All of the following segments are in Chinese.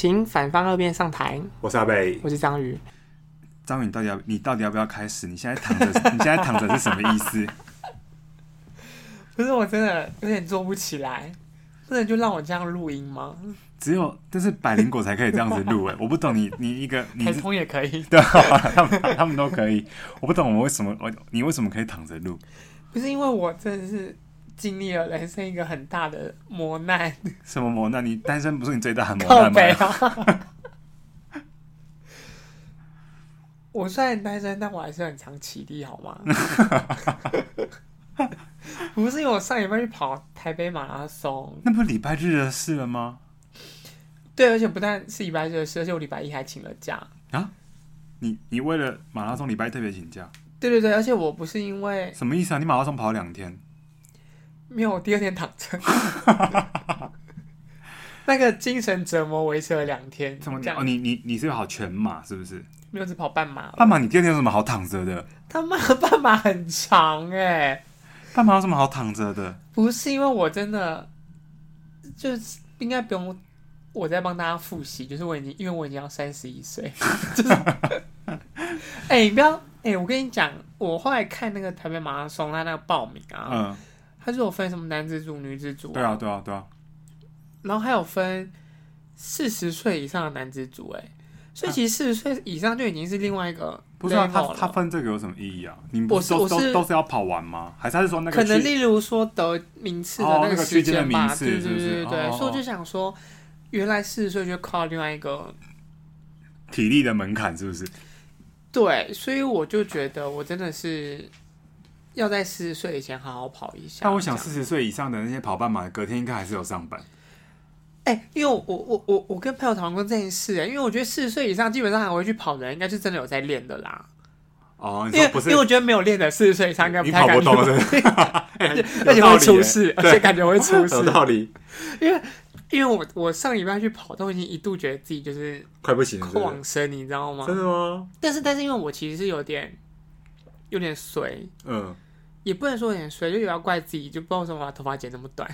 请反方二辩上台。我是阿贝，我是章鱼。章鱼，你到底要你到底要不要开始？你现在躺着，你现在躺着是什么意思？不是，我真的有点做不起来，不能就让我这样录音吗？只有但是百灵果才可以这样子录哎，我不懂你你一个你台通也可以，对，他们他们都可以，我不懂我们为什么我你为什么可以躺着录？不是因为我真的是。经历了人生一个很大的磨难。什么磨难？你单身不是你最大的磨难吗？啊、我虽然单身，但我还是很常起立，好吗？不是因为我上礼拜去跑台北马拉松，那不是礼拜日的事了吗？对，而且不但是礼拜日的事，而且我礼拜一还请了假啊！你你为了马拉松礼拜特别请假？对对对，而且我不是因为什么意思啊？你马拉松跑两天？没有，我第二天躺着，那个精神折磨维持了两天。怎么讲？哦，你你你是要跑全马是不是？没有，只跑半马。半马你第二天有什么好躺着的？他妈的半马很长哎！半马有什么好躺着的？不是因为我真的，就是应该不用我再帮大家复习，就是我已经因为我已经要三十一岁，就是 哎、欸，你不要哎、欸，我跟你讲，我后来看那个台北马拉松，他那个报名啊，嗯。他是有分什么男子组、女子组？对啊，对啊，对啊。然后还有分四十岁以上的男子组，哎，所以其实四十岁以上就已经是另外一个。不是啊，他他分这个有什么意义啊？你不是都都都是要跑完吗？还是他是说那个？可能例如说得名次的那个区间的名次，对对对对。所以我就想说，原来四十岁就靠另外一个体力的门槛，是不是？对，所以我就觉得我真的是。要在四十岁以前好好跑一下。但我想四十岁以上的那些跑半马，隔天应该还是有上班。哎、欸，因为我我我我跟朋友讨论过这件事，哎，因为我觉得四十岁以上基本上还会去跑的人，应该是真的有在练的啦。哦，你说不是？因为因为我觉得没有练的四十岁以上应该不太敢跑不动，而且会出事，而且感觉会出事。有道理。因为因为我我上礼拜去跑，都已经一度觉得自己就是快不行了，往生，你知道吗？真的吗？但是但是因为我其实是有点。有点衰，嗯，也不能说有点衰，就也要怪自己，就不知道为什么把头发剪那么短。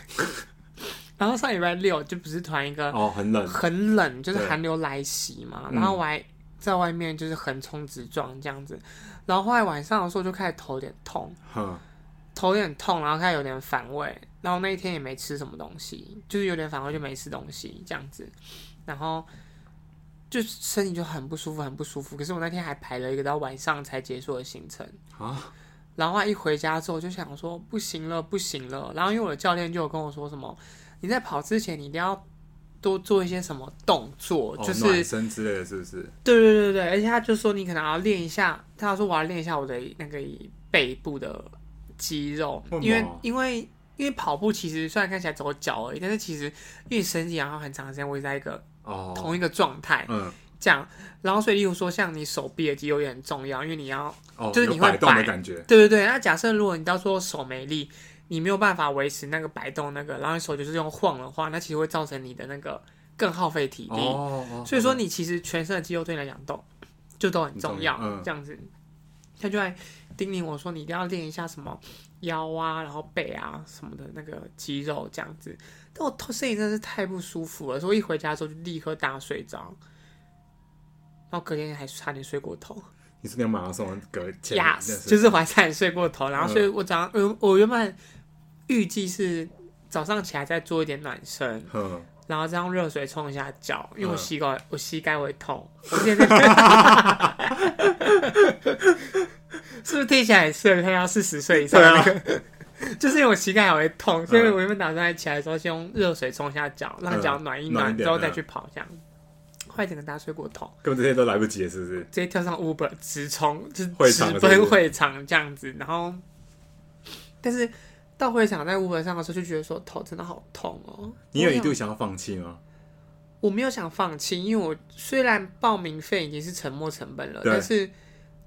然后上礼拜六就不是突然一个哦，很冷，很冷，就是寒流来袭嘛。然后我还在外面就是横冲直撞这样子。然后后来晚上的时候就开始头有点痛，头有点痛，然后开始有点反胃。然后那一天也没吃什么东西，就是有点反胃就没吃东西这样子。然后。就身体就很不舒服，很不舒服。可是我那天还排了一个到晚上才结束的行程啊。然后一回家之后就想说不行了，不行了。然后因为我的教练就有跟我说什么，你在跑之前你一定要多做一些什么动作，就是暖身之类的，是不是？对对对对，而且他就说你可能要练一下，他说我要练一下我的那个背部的肌肉，因为因为因为跑步其实虽然看起来走脚而已，但是其实因为身体然后很长时间会在一个。哦，同一个状态，嗯，这样，然后所以，例如说，像你手臂的肌肉也很重要，因为你要，哦、就是你会摆动的感觉，对对对。那假设如果你到时候手没力，你没有办法维持那个摆动那个，然后你手就是用晃的话，那其实会造成你的那个更耗费体力。哦，哦所以说，你其实全身的肌肉对你来讲都就都很重要，嗯、这样子。他就在叮咛我说：“你一定要练一下什么腰啊，然后背啊什么的那个肌肉，这样子。”但我头身体真的是太不舒服了，所以我一回家之后就立刻大睡着，然后隔天还差点睡过头。你是那马拉松隔天？Yes，就是我还差点睡过头，然后所以我早上，我我原本预计是早上起来再做一点暖身，嗯，然后再用热水冲一下脚，因为我膝盖我膝盖会痛。我现在 是不是听起来很适合他要四十岁以上那个？就是因为我膝盖还会痛，所以我原本打算起来的时候先用热水冲一下脚，让脚暖一暖，之后再去跑这样。快点跟大家睡过头，根本这些都来不及了，是不是？直接跳上 Uber 直冲，就是直奔会场这样子。然后，但是到会场在 Uber 上的时候，就觉得说头真的好痛哦。你有一度想要放弃吗？我没有想放弃，因为我虽然报名费已经是沉没成本了，但是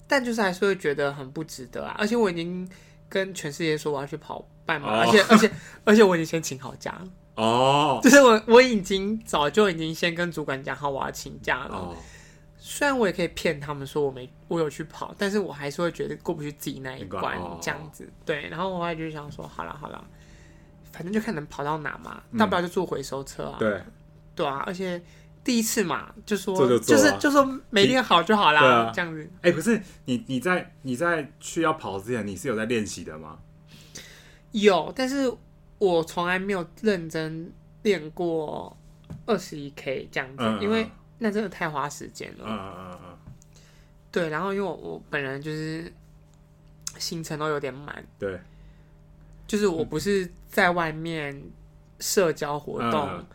但就是还是会觉得很不值得啊，而且我已经。跟全世界说我要去跑半马，而且而且而且我已经先请好假了哦，就是我我已经早就已经先跟主管讲好我要请假了。哦，虽然我也可以骗他们说我没我有去跑，但是我还是会觉得过不去自己那一关这样子。对，然后我还就想说，好了好了，反正就看能跑到哪嘛，大不了就坐回收车啊。对对啊，而且。第一次嘛，就说就是就说没练好就好啦，啊、这样子。哎、欸，不是你你在你在去要跑之前，你是有在练习的吗？有，但是我从来没有认真练过二十一 K 这样子，因为那真的太花时间了。嗯嗯嗯嗯。对，然后因为我我本人就是行程都有点满，对，就是我不是在外面社交活动。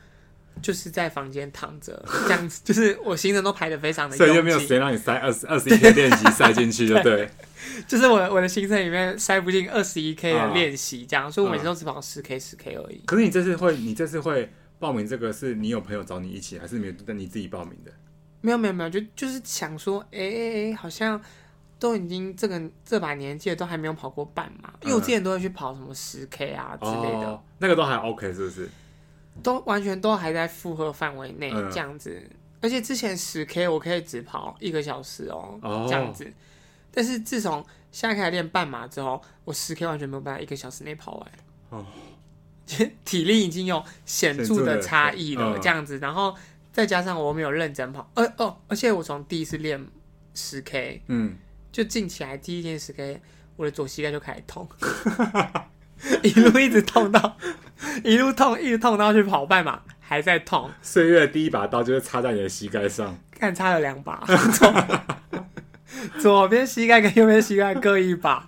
嗯就是在房间躺着这样子，就是我行程都排的非常的，所以就没有时间让你塞二十二十一 K 练习塞进去，就对。就是我我的行程里面塞不进二十一 K 的练习，这样，所以我每次都只跑十 K 十 K 而已。可是你这次会，你这次会报名这个，是你有朋友找你一起，还是没有？但你自己报名的？没有没有没有，就就是想说，哎哎哎，好像都已经这个这把年纪了，都还没有跑过半马，因为我之前都会去跑什么十 K 啊之类的，那个都还 OK，是不是？都完全都还在负荷范围内这样子，嗯、而且之前十 K 我可以只跑一个小时哦，哦这样子，但是自从现在开始练半马之后，我十 K 完全没有办法一个小时内跑完，哦，体力已经有显著的差异了这样子，然后再加上我没有认真跑，呃哦，而且我从第一次练十 K，嗯，就进起来第一天十 K，我的左膝盖就开始痛。一路一直痛到，一路痛一直痛到去跑半马还在痛。岁月的第一把刀就是插在你的膝盖上，看插了两把，左边膝盖跟右边膝盖各一把。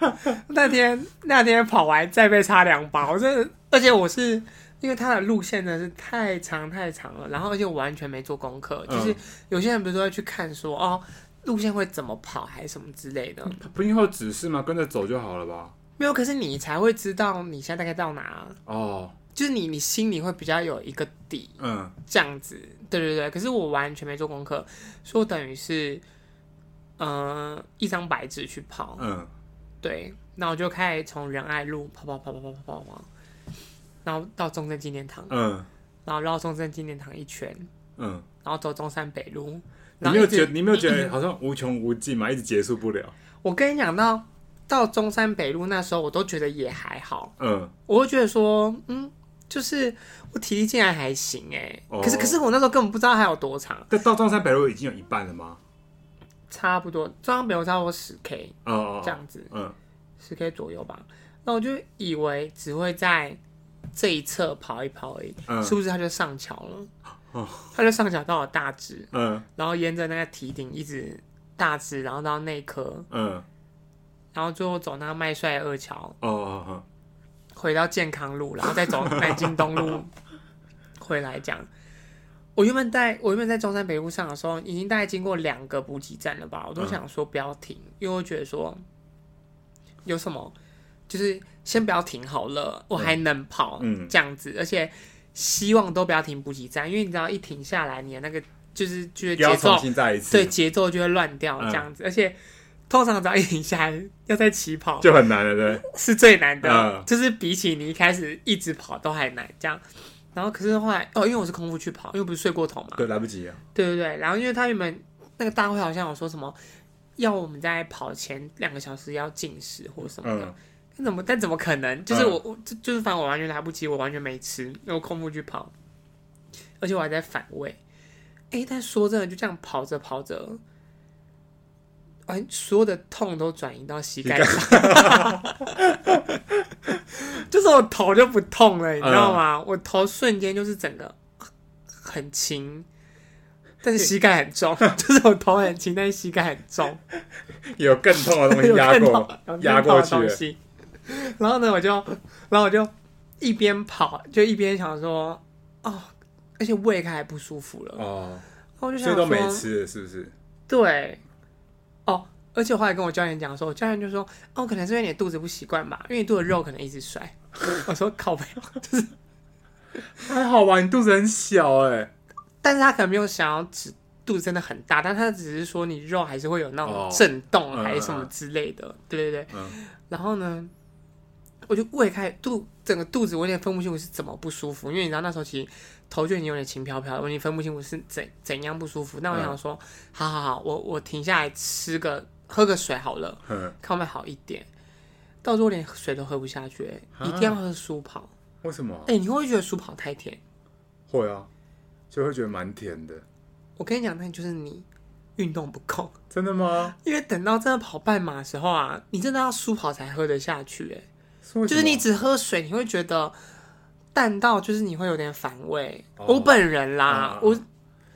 那天那天跑完再被插两把，我真的，而且我是因为它的路线呢是太长太长了，然后而且我完全没做功课，就是有些人不是都会去看说哦路线会怎么跑还是什么之类的，不应该有指示吗？跟着走就好了吧。没有，可是你才会知道你现在大概到哪啊？哦，就是你，你心里会比较有一个底，嗯，这样子，对对对。可是我完全没做功课，说等于是，嗯、呃，一张白纸去跑，嗯，对。那我就开始从仁爱路跑跑跑跑跑跑跑跑，然后到中正纪念堂，嗯，然后绕中正纪念堂一圈，嗯，然后走中山北路。你没有觉得你没有觉得好像无穷无尽嘛，一直结束不了？我跟你讲到。到中山北路那时候，我都觉得也还好。嗯，我会觉得说，嗯，就是我体力竟然还行哎。哦、可是，可是我那时候根本不知道还有多长。但到中山北路已经有一半了吗？差不多，中山北路差不多十 K，哦，这样子，嗯，十 K 左右吧。那我就以为只会在这一侧跑一跑而已，嗯、是不是他就上桥了？哦，他就上桥到了大直，嗯，然后沿着那个堤顶一直大直，然后到内科，嗯。然后最后走那个麦帅二桥，哦哦哦，回到健康路，然后再走南京东路回来讲。我原本在我原本在中山北路上的时候，已经大概经过两个补给站了吧，我都想说不要停，嗯、因为我觉得说有什么就是先不要停好了，我还能跑，嗯，这样子，而且希望都不要停补给站，因为你知道一停下来，你的那个就是就是节奏，对节奏就会乱掉这样子，嗯、而且。通常只要一停下来，要再起跑就很难了，对，是最难的，嗯、就是比起你一开始一直跑都还难，这样。然后可是后来哦，因为我是空腹去跑，因为不是睡过头嘛，对，来不及啊。对对对，然后因为他原本那个大会好像有说什么，要我们在跑前两个小时要进食或什么的，那、嗯、怎么但怎么可能？就是我我就就是反正我完全来不及，我完全没吃，因为我空腹去跑，而且我还在反胃。哎，但说真的，就这样跑着跑着。哎，所有的痛都转移到膝盖上，就是我头就不痛了，你知道吗？嗯、我头瞬间就是整个很轻，但是膝盖很重，就是我头很轻，但是膝盖很重，有更痛的东西压过，压过去。然后呢，我就，然后我就一边跑，就一边想说，哦，而且胃开始不舒服了，哦，然后我就想说，都没吃，是不是？对。哦，而且我后来跟我教练讲说，我教练就说，哦，可能是因为你的肚子不习惯吧，因为你肚子肉可能一直甩。我说靠背，就是还好吧，你肚子很小哎，但是他可能没有想要指肚子真的很大，但他只是说你肉还是会有那种震动还是什么之类的，对对对。然后呢，我就胃开肚，整个肚子我有点分不清楚是怎么不舒服，因为你知道那时候其实。头就已经有点轻飘飘的，我已经分不清我是怎怎样不舒服。那我想说，嗯、好好好，我我停下来吃个喝个水好了，嗯、看会好一点。到时候连水都喝不下去，啊、一定要喝舒跑。为什么？哎、欸，你会不会觉得舒跑太甜？会啊，就会觉得蛮甜的。我跟你讲，那就是你运动不够。真的吗？因为等到真的跑半马的时候啊，你真的要舒跑才喝得下去，欸，哎，就是你只喝水，你会觉得淡到就是你会有点反胃。哦、我本人啦，嗯、我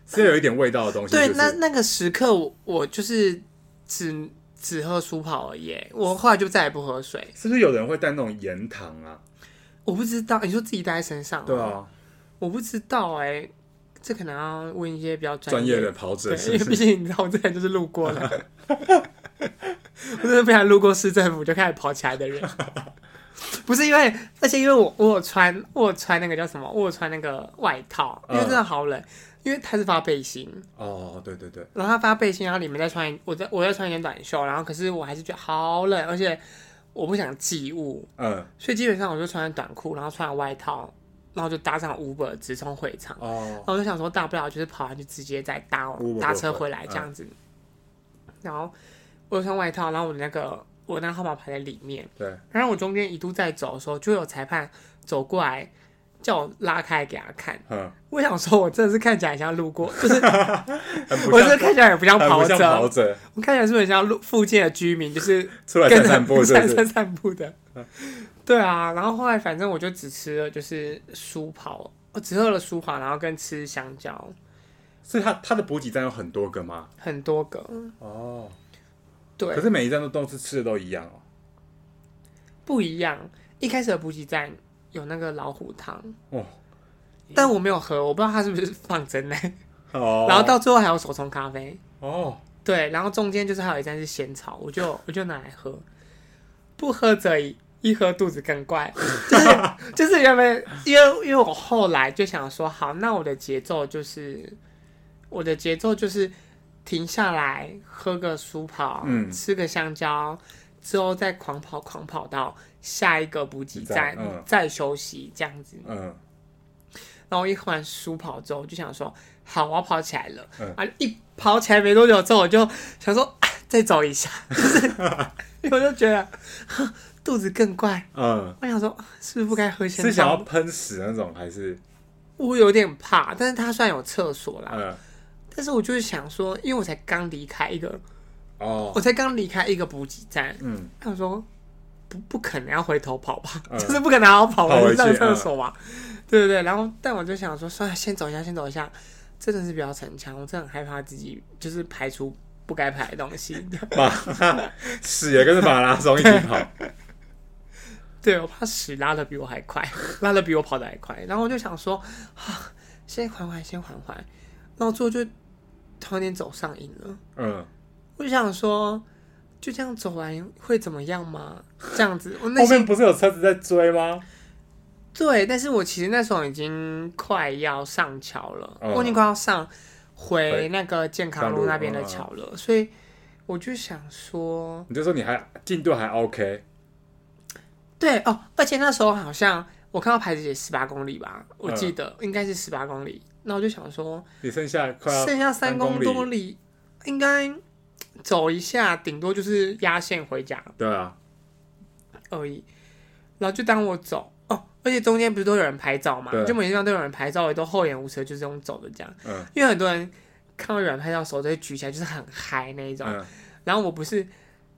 是有一点味道的东西。对，就是、那那个时刻我，我就是只只喝舒跑而已。我后来就再也不喝水。是不是有人会带那种盐糖啊？我不知道，你说自己带在身上？对啊，我不知道哎、欸。这可能要问一些比较专业，业的跑者因为毕竟你知道，我之前就是路过了，我真的不想路过市政府就开始跑起来的人。不是因为，而且因为我我有穿我有穿那个叫什么，我有穿那个外套，因为真的好冷，嗯、因为他是发背心。哦，对对对。然后他发背心，然后里面再穿，我再我再穿一件短袖，然后可是我还是觉得好冷，而且我不想寄物，嗯，所以基本上我就穿短裤，然后穿了外套。然后就搭上 Uber 直冲会场，哦、然后我就想说大不了就是跑完就直接再搭搭车回来这样子。嗯、然后我有穿外套，然后我的那个我那个号码牌在里面。对。然后我中间一度在走的时候，就有裁判走过来叫我拉开给他看。嗯。我想说，我真的是看起来像路过，就是 我是看起来也不像跑者，跑者我看起来是不是很像路附近的居民，就是 出来散散步，散散散步的。嗯对啊，然后后来反正我就只吃了就是舒跑，我只喝了舒跑，然后跟吃香蕉。所以他他的补给站有很多个吗？很多个哦，对。可是每一站都都是吃的都一样哦？不一样。一开始的补给站有那个老虎汤哦，但我没有喝，我不知道它是不是放真奶哦。然后到最后还有手冲咖啡哦，对，然后中间就是还有一站是仙草，我就我就拿来喝，不喝则已。一喝肚子更怪，就是 就是原本因为因为我后来就想说，好，那我的节奏就是我的节奏就是停下来喝个舒跑，嗯，吃个香蕉，之后再狂跑狂跑到下一个补给站，嗯，再休息这样子，嗯。然后一喝完舒跑之后，我就想说，好，我要跑起来了，嗯，啊，一跑起来没多久之后，我就想说，啊，再走一下，我就觉得。肚子更怪，嗯，我想说，是不是不该喝鲜？是想要喷屎那种，还是？我有点怕，但是它虽然有厕所啦，嗯，但是我就是想说，因为我才刚离开一个，哦，我才刚离开一个补给站，嗯，他说不不可能要回头跑吧，嗯、就是不可能要跑回去上厕所吧，嗯、对不对，然后但我就想说，算了，先走一下，先走一下，真的是比较逞强，我真的很害怕自己就是排除不该排的东西，屎也跟着马拉松一起跑。对，我怕屎拉的比我还快，拉的比我跑的还快，然后我就想说，啊，先缓缓，先缓缓，然后最后就突然间走上瘾了。嗯，我就想说，就这样走完会怎么样吗？这样子，我那后面不是有车子在追吗？对，但是我其实那时候已经快要上桥了，嗯、我已经快要上回那个健康路那边的桥了，嗯、所以我就想说，你就说你还进度还 OK。对哦，而且那时候好像我看到牌子写十八公里吧，我记得应该是十八公里。那我就想说，你剩下快要剩下三公多里，应该走一下，顶多就是压线回家。对啊，而已。然后就当我走哦，而且中间不是都有人拍照嘛？就每地方都有人拍照，也都厚颜无耻，就是用走的这样。嗯。因为很多人看到有人拍照，手都会举起来，就是很嗨那一种。然后我不是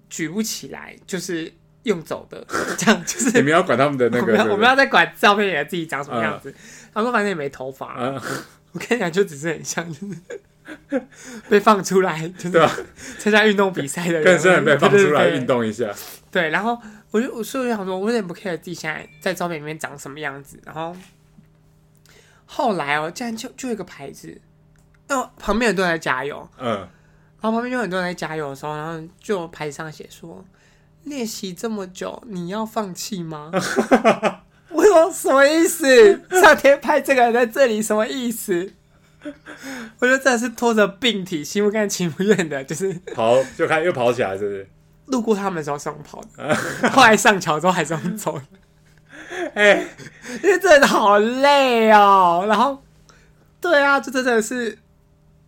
举不起来，就是。用走的，这样就是你们要管他们的那个，我们要再管照片里的自己长什么样子。他说反正也没头发，我跟你讲，就只是很像，就是 被放出来，就是参加运动比赛的人，更是被放出来运动一下。对，然后我就我所以我想说，我有点不 care 自己现在在照片里面长什么样子。然后后来哦，竟然就就一个牌子，哦，旁边很多人在加油，嗯，然后旁边就很多人在加油的时候，然后就牌子上写说。练习这么久，你要放弃吗？我说什么意思？上天派这个人在这里，什么意思？我就真的是拖着病体，心不甘情不愿的，就是跑，就开又跑起来，是不是？路过他们的时候是用跑的，后来上桥之后还是用走的。哎、欸，因为真的好累哦。然后，对啊，就真的是，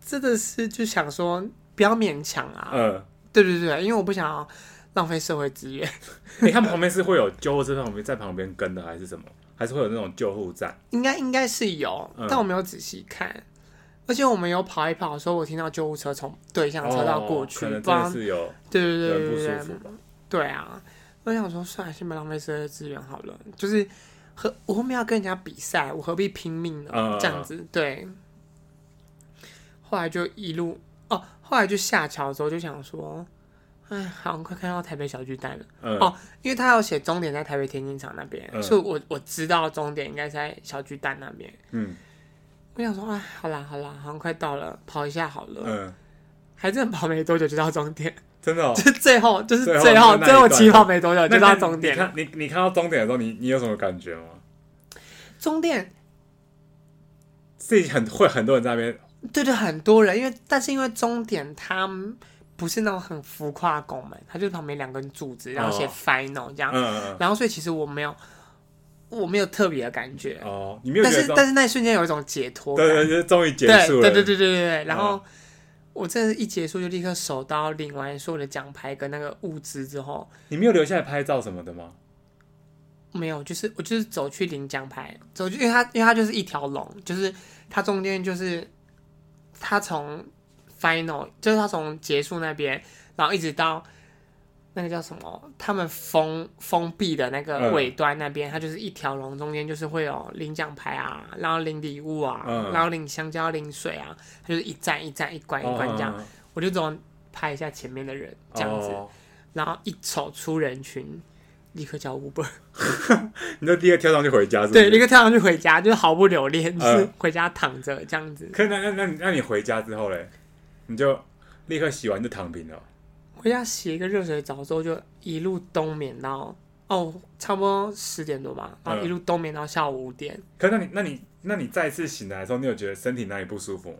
真的是就想说不要勉强啊。嗯，对对对，因为我不想要。浪费社会资源。你看旁边是会有救护车旁边在旁边跟的，还是什么？还是会有那种救护站？应该应该是有，嗯、但我没有仔细看。而且我们有跑一跑的时候，我听到救护车从对向车道过去，哦、可能真的是有对对对对对对，对啊！我想说，算了，先不浪费社会资源好了。就是和我后面要跟人家比赛，我何必拼命呢？嗯、这样子对。后来就一路哦，后来就下桥之后就想说，哎，好像快看到台北小巨蛋了。嗯、哦，因为他有写终点在台北田径场那边，嗯、所以我我知道终点应该在小巨蛋那边。嗯。我想说，哎，好啦好啦，好像快到了，跑一下好了。嗯，还真的跑没多久就到终点，真的、哦。就最后，就是最后，最后起跑没多久就到终点。你看，你你看到终点的时候，你你有什么感觉吗？终点自己很会很多人在那边。对对，很多人，因为但是因为终点它不是那种很浮夸的拱门，它就是旁边两根柱子，然后写 final 这样。然后所以其实我没有。我没有特别的感觉哦，你没有，但是但是那一瞬间有一种解脱感，对对，对，终于结束了，对对对对对对。然后、嗯、我这一结束就立刻手刀领完所有的奖牌跟那个物资之后，你没有留下来拍照什么的吗？没有，就是我就是走去领奖牌，走去，因为它因为它就是一条龙，就是它中间就是它从 final 就是他从结束那边，然后一直到。那个叫什么？他们封封闭的那个尾端那边，嗯、它就是一条龙，中间就是会有领奖牌啊，然后领礼物啊，嗯、然后领香蕉、领水啊，它就是一站一站、一关一关这样。嗯、我就总拍一下前面的人这样子，哦、然后一走出人群，立刻叫 Uber。你就第一个跳上去回家是？对，立刻跳上去回家，就是毫不留恋，就是回家躺着这样子。可那那那那你回家之后嘞，你就立刻洗完就躺平了。回家洗一个热水澡之后，就一路冬眠到哦，差不多十点多吧，然后一路冬眠到下午五点。嗯、可是那你那你那你再次醒来的时候，你有觉得身体哪里不舒服吗？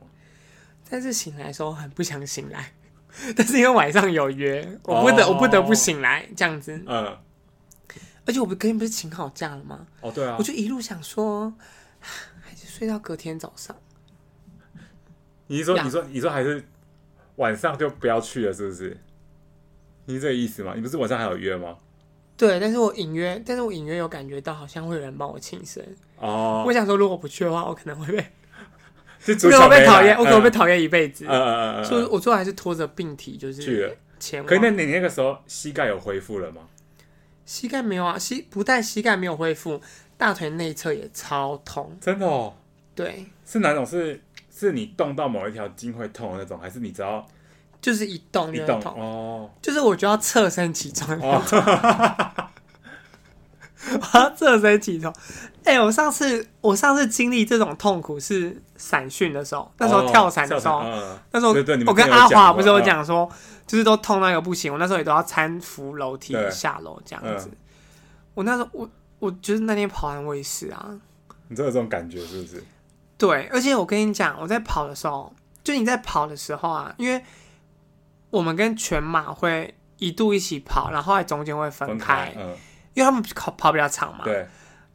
再次醒来的时候很不想醒来，但是因为晚上有约，我不得、哦、我不得不醒来这样子。嗯，而且我不跟你不是请好假了吗？哦，对啊，我就一路想说，还是睡到隔天早上。你是说你说你说还是晚上就不要去了，是不是？你是这个意思吗？你不是晚上还有约吗？对，但是我隐约，但是我隐约有感觉到，好像会有人帮我庆生哦。我想说，如果不去的话，我可能会被，我可能会被讨厌，我可能会被讨厌一辈子。嗯嗯嗯。所以我最后还是拖着病体，就是去了前往。可那你那个时候膝盖有恢复了吗？膝盖没有啊，膝不但膝盖没有恢复，大腿内侧也超痛。真的哦？对。是哪种？是是你动到某一条筋会痛的那种，还是你只要？就是一动就痛哦，就是我就要侧身起床，哦、我要侧身起床。哎、欸，我上次我上次经历这种痛苦是伞训的时候，那时候跳伞的时候，哦、那时候我跟阿华不是有讲说，就是都痛到一个不行，我那时候也都要搀扶楼梯下楼这样子。嗯、我那时候我我就是那天跑完我也是啊，你真的有这种感觉是不是？对，而且我跟你讲，我在跑的时候，就你在跑的时候啊，因为。我们跟全马会一度一起跑，然后在中间会分开，分开嗯、因为他们跑跑比较长嘛。对。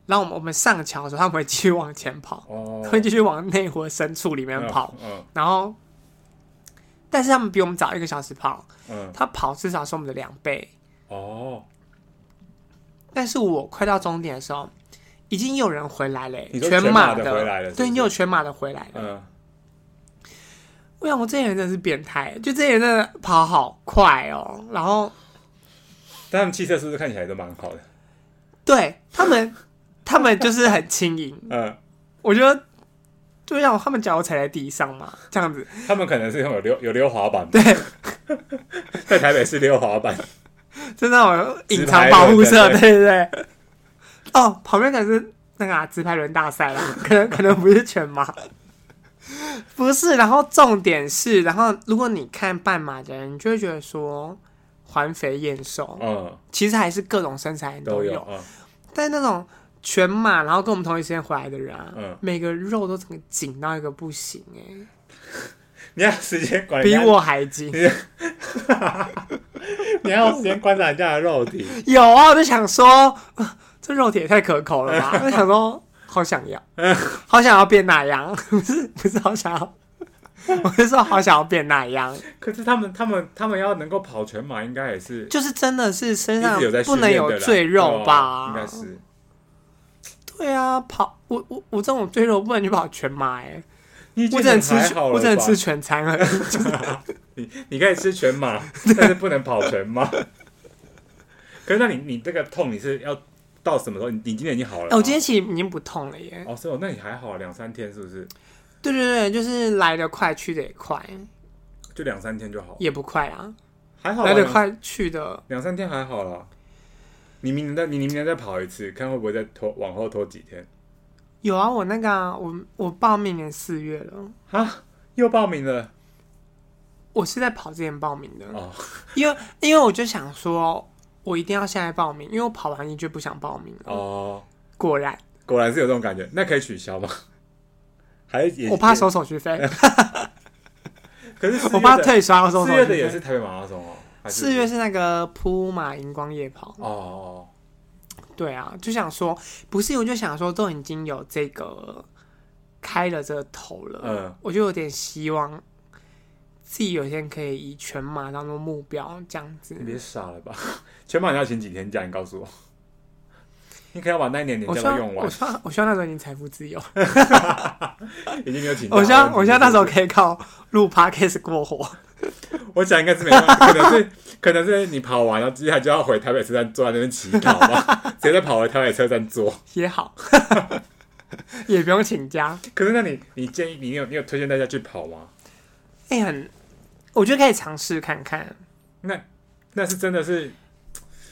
然后我们我们上桥的时候，他们会继续往前跑，哦、会继续往内湖深处里面跑。嗯嗯、然后，但是他们比我们早一个小时跑，嗯、他跑至少是我们的两倍。哦。但是我快到终点的时候，已经有人回来了，全马的回来了，对，你有全马的回来了。嗯我想，我这些人真的是变态，就这些人真的跑好快哦。然后，但他们气色是不是看起来都蛮好的？对他们，他们就是很轻盈。嗯，我觉得，就像他们脚踩在地上嘛，这样子。他们可能是有溜有溜滑板，对，在台北是溜滑板，真的有隐藏保护色，对对对。哦，旁边可是那个啊直排轮大赛啦，可能可能不是全马。不是，然后重点是，然后如果你看半马的人，你就会觉得说环肥燕瘦，嗯，其实还是各种身材都有，都有嗯、但那种全马，然后跟我们同一时间回来的人啊，嗯、每个肉都整个紧到一个不行哎、欸，你要时间管比我还紧，你要时间观察人家的肉体，有啊，我就想说，这肉体也太可口了吧，我想说。好想要，好想要变那样，不是不是好想要，我是说好想要变那样。可是他们他们他们要能够跑全马，应该也是就是真的是身上不能有赘肉吧？应该是。对啊，跑我我我这种赘肉不能去跑全马哎。我只能吃，我只能吃全餐了。你你可以吃全马，但是不能跑全马。可是那你你这个痛你是要到什么时候？你你今天已经好了？我今天其实已经不痛了耶。哦，是哦，那你还好，两三天是不是？对对对，就是来得快，去得也快，就两三天就好。也不快啊，还好来得快，去的两三天还好啦。你明年再，你明年再跑一次，看会不会再拖往后拖几天？有啊，我那个、啊、我我报明年四月了啊，又报名了。我是在跑之前报名的哦，因为因为我就想说，我一定要现在报名，因为我跑完一就不想报名了哦。果然，果然是有这种感觉，那可以取消吗？还是我怕收手续费。可是 我怕退刷，我收手续费。四月的也是台北马拉松哦。四月是那个铺马荧光夜跑哦。对啊，就想说不是，我就想说都已经有这个开了这个头了，嗯，我就有点希望自己有一天可以以全马当做目标，这样子。你别傻了吧？全马你要请几天假？你告诉我，你可以要把那一年年假都用完。我希望，我希望那时候已经财富自由，已经没有请。我希望，我希望那时候可以靠录 Podcast 过活。我想应该是没办法，可能是 可能是你跑完了，接下来就要回台北车站坐在那边乞讨吧，直接再跑回台北车站坐也好，也不用请假。可是那你你建议你有你有推荐大家去跑吗？哎、欸，很，我觉得可以尝试看看。那那是真的是，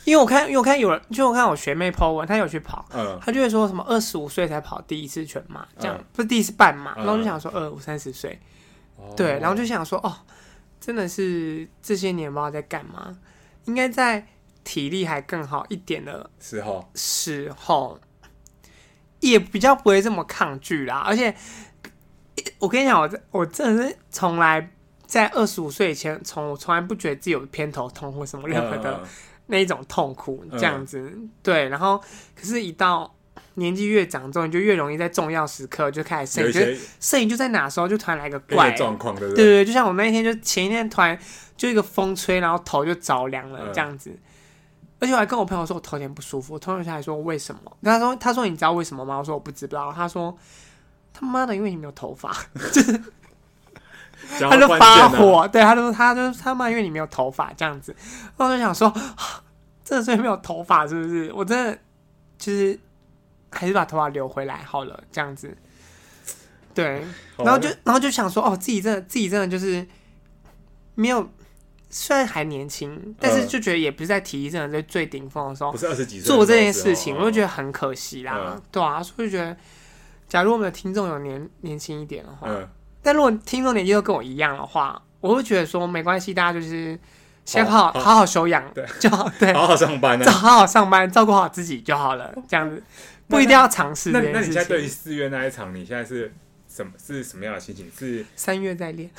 因为我看因为我看有人，就我看我学妹 po 文，她有去跑，嗯，她就会说什么二十五岁才跑第一次全马，这样、嗯、不是第一次半马，然后我就想说二五三十岁，嗯、对，然后就想说哦。真的是这些年不知道在干嘛，应该在体力还更好一点的时候，时候也比较不会这么抗拒啦。而且我跟你讲，我我真的是从来在二十五岁以前，从我从来不觉得自己有偏头痛或什么任何的那一种痛苦这样子。嗯、对，然后可是，一到年纪越长之后，你就越容易在重要时刻就开始摄影，摄影就在哪时候就突然来个怪状况，对不对？对对，就像我那一天，就前一天突然就一个风吹，然后头就着凉了这样子。嗯、而且我还跟我朋友说，我头有点不舒服。我同学还说为什么？他说他说你知道为什么吗？我说我不知道。他说他妈的，因为你没有头发，就 是他就发火。对，他就说他就他妈因为你没有头发这样子。然后我就想说，真的是没有头发是不是？我真的就是。还是把头发留回来好了，这样子。对，然后就然后就想说，哦，自己真的自己真的就是没有，虽然还年轻，但是就觉得也不是在体育真的在最顶峰的时候，不是二十几岁做这件事情，我就觉得很可惜啦。对啊，所以觉得，假如我们的听众有年年轻一点的话，但如果听众年纪都跟我一样的话，我会觉得说没关系，大家就是先好好好休养，对，就好，对，好好上班，好好上班，照顾好自己就好了，这样子。不一定要尝试。那那你现在对于四月那一场，你现在是什么是什么样的心情？是三月再练，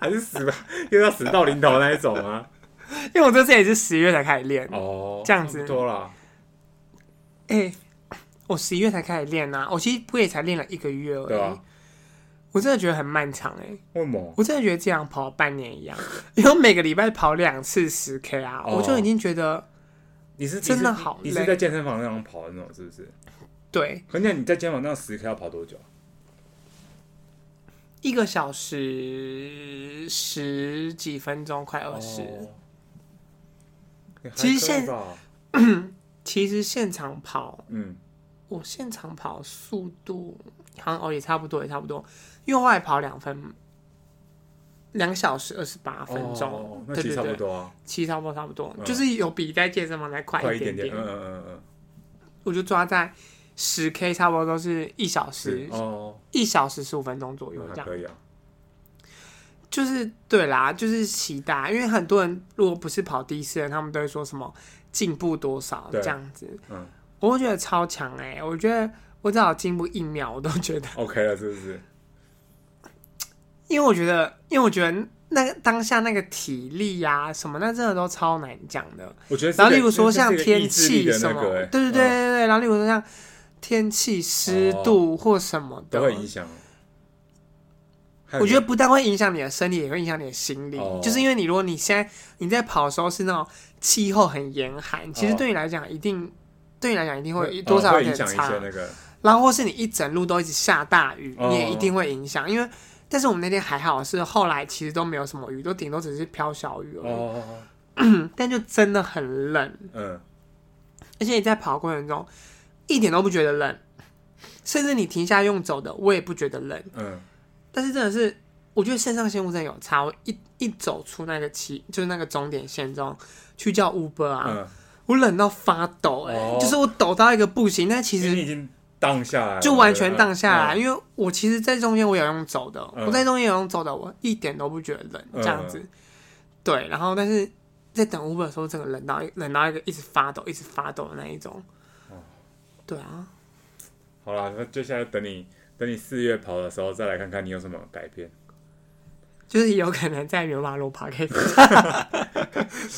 还是死吧？又要死到临头那一种吗？因为我这次也是十月才开始练哦，这样子多了。哎、欸，我十一月才开始练啊，我其实不也才练了一个月而已。啊、我真的觉得很漫长哎、欸。为什么？我真的觉得这样跑半年一样，因为每个礼拜跑两次十 K 啊，哦、我就已经觉得。你是真的好累，你是在健身房那样跑的那种，是不是？对。关键你在健身房那样十 K 要跑多久？一个小时十几分钟，快二十。哦、其实现 其实现场跑，嗯，我现场跑速度好像哦也差不多，也差不多，因为后来跑两分。两小时二十八分钟，哦，那其实差不多啊，其实差不多差不多，就是有比在健身房再快一点点。嗯嗯嗯嗯，我就抓在十 K，差不多都是一小时哦，一小时十五分钟左右这样。可以啊，就是对啦，就是期待，因为很多人如果不是跑第一次的，他们都会说什么进步多少这样子。嗯，我会觉得超强哎，我觉得我只要进步一秒，我都觉得 OK 了，是不是？因为我觉得，因为我觉得那个当下那个体力呀、啊、什么，那真的都超难讲的。我觉得，然后例如说像天气什么，对对对对对对，然后例如说像天气、湿度或什么的，都会影响。我觉得不但会影响你的身体，也会影响你的心理。就是因为你如果你现在你在跑的时候是那种气候很严寒，其实对你来讲一定对你来讲一定会多少有点差。然后或是你一整路都一直下大雨，你也一定会影响。因为，但是我们那天还好，是后来其实都没有什么雨，都顶多只是飘小雨而已。但就真的很冷，嗯，而且你在跑的过程中一点都不觉得冷，甚至你停下用走的，我也不觉得冷，嗯。但是真的是，我觉得肾上腺素真的有差。我一一走出那个起，就是那个终点线中去叫 Uber 啊，我冷到发抖，哎，就是我抖到一个不行。但其实你已经。荡下来，就完全荡下来，因为我其实，在中间我有用走的，我在中间有用走的，我一点都不觉得冷，这样子。对，然后但是在等 Uber 的时候，整个冷到冷到一个一直发抖、一直发抖的那一种。对啊。好啦，那接下来等你等你四月跑的时候，再来看看你有什么改变。就是有可能在牛马路跑，可以。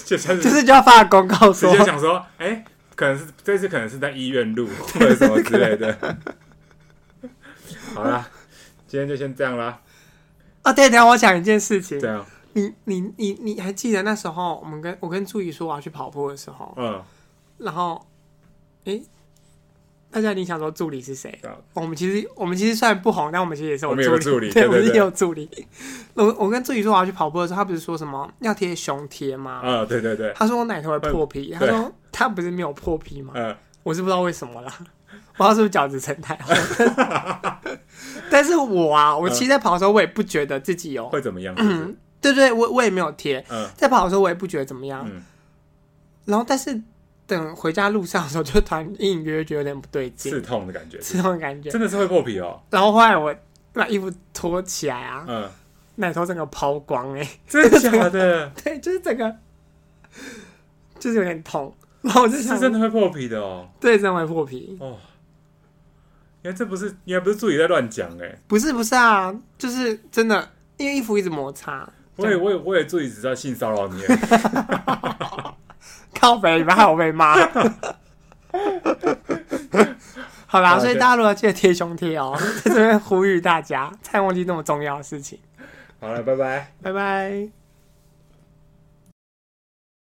就是就要发公告说，直接想说，哎。可能是这次可能是在医院录或者什么之类的。好啦，今天就先这样啦。啊，对，等下我讲一件事情。对啊。你你你你还记得那时候我们跟我跟助理说我要去跑步的时候？嗯。然后，哎，大家你想说助理是谁？我们其实我们其实虽然不红，但我们其实也是有助理。对，我们也有助理。我我跟助理说我要去跑步的时候，他不是说什么要贴胸贴吗？啊，对对对。他说我奶头会破皮，他说。他不是没有破皮吗？嗯，我是不知道为什么啦，不知道是不是角质层太厚。但是我啊，我其实在跑的时候，我也不觉得自己有会怎么样。嗯，对对，我我也没有贴。嗯，在跑的时候我也不觉得怎么样。嗯，然后但是等回家路上的时候，就突然隐隐约约觉得有点不对劲，刺痛的感觉，刺痛的感觉，真的是会破皮哦。然后后来我把衣服脱起来啊，嗯，奶头整个抛光哎，真的假的？对，就是整个，就是有点痛。然后我就是真的会破皮的哦，对，真的会破皮哦。因为这不是，应该不是助理在乱讲哎，不是不是啊，就是真的，因为衣服一直摩擦。我也我也我也助理只在性骚扰你，靠北，你们害我被骂。好啦，所以大家如果记得贴胸贴哦，在这边呼吁大家，蔡忘记那么重要的事情。好了，拜拜，拜拜。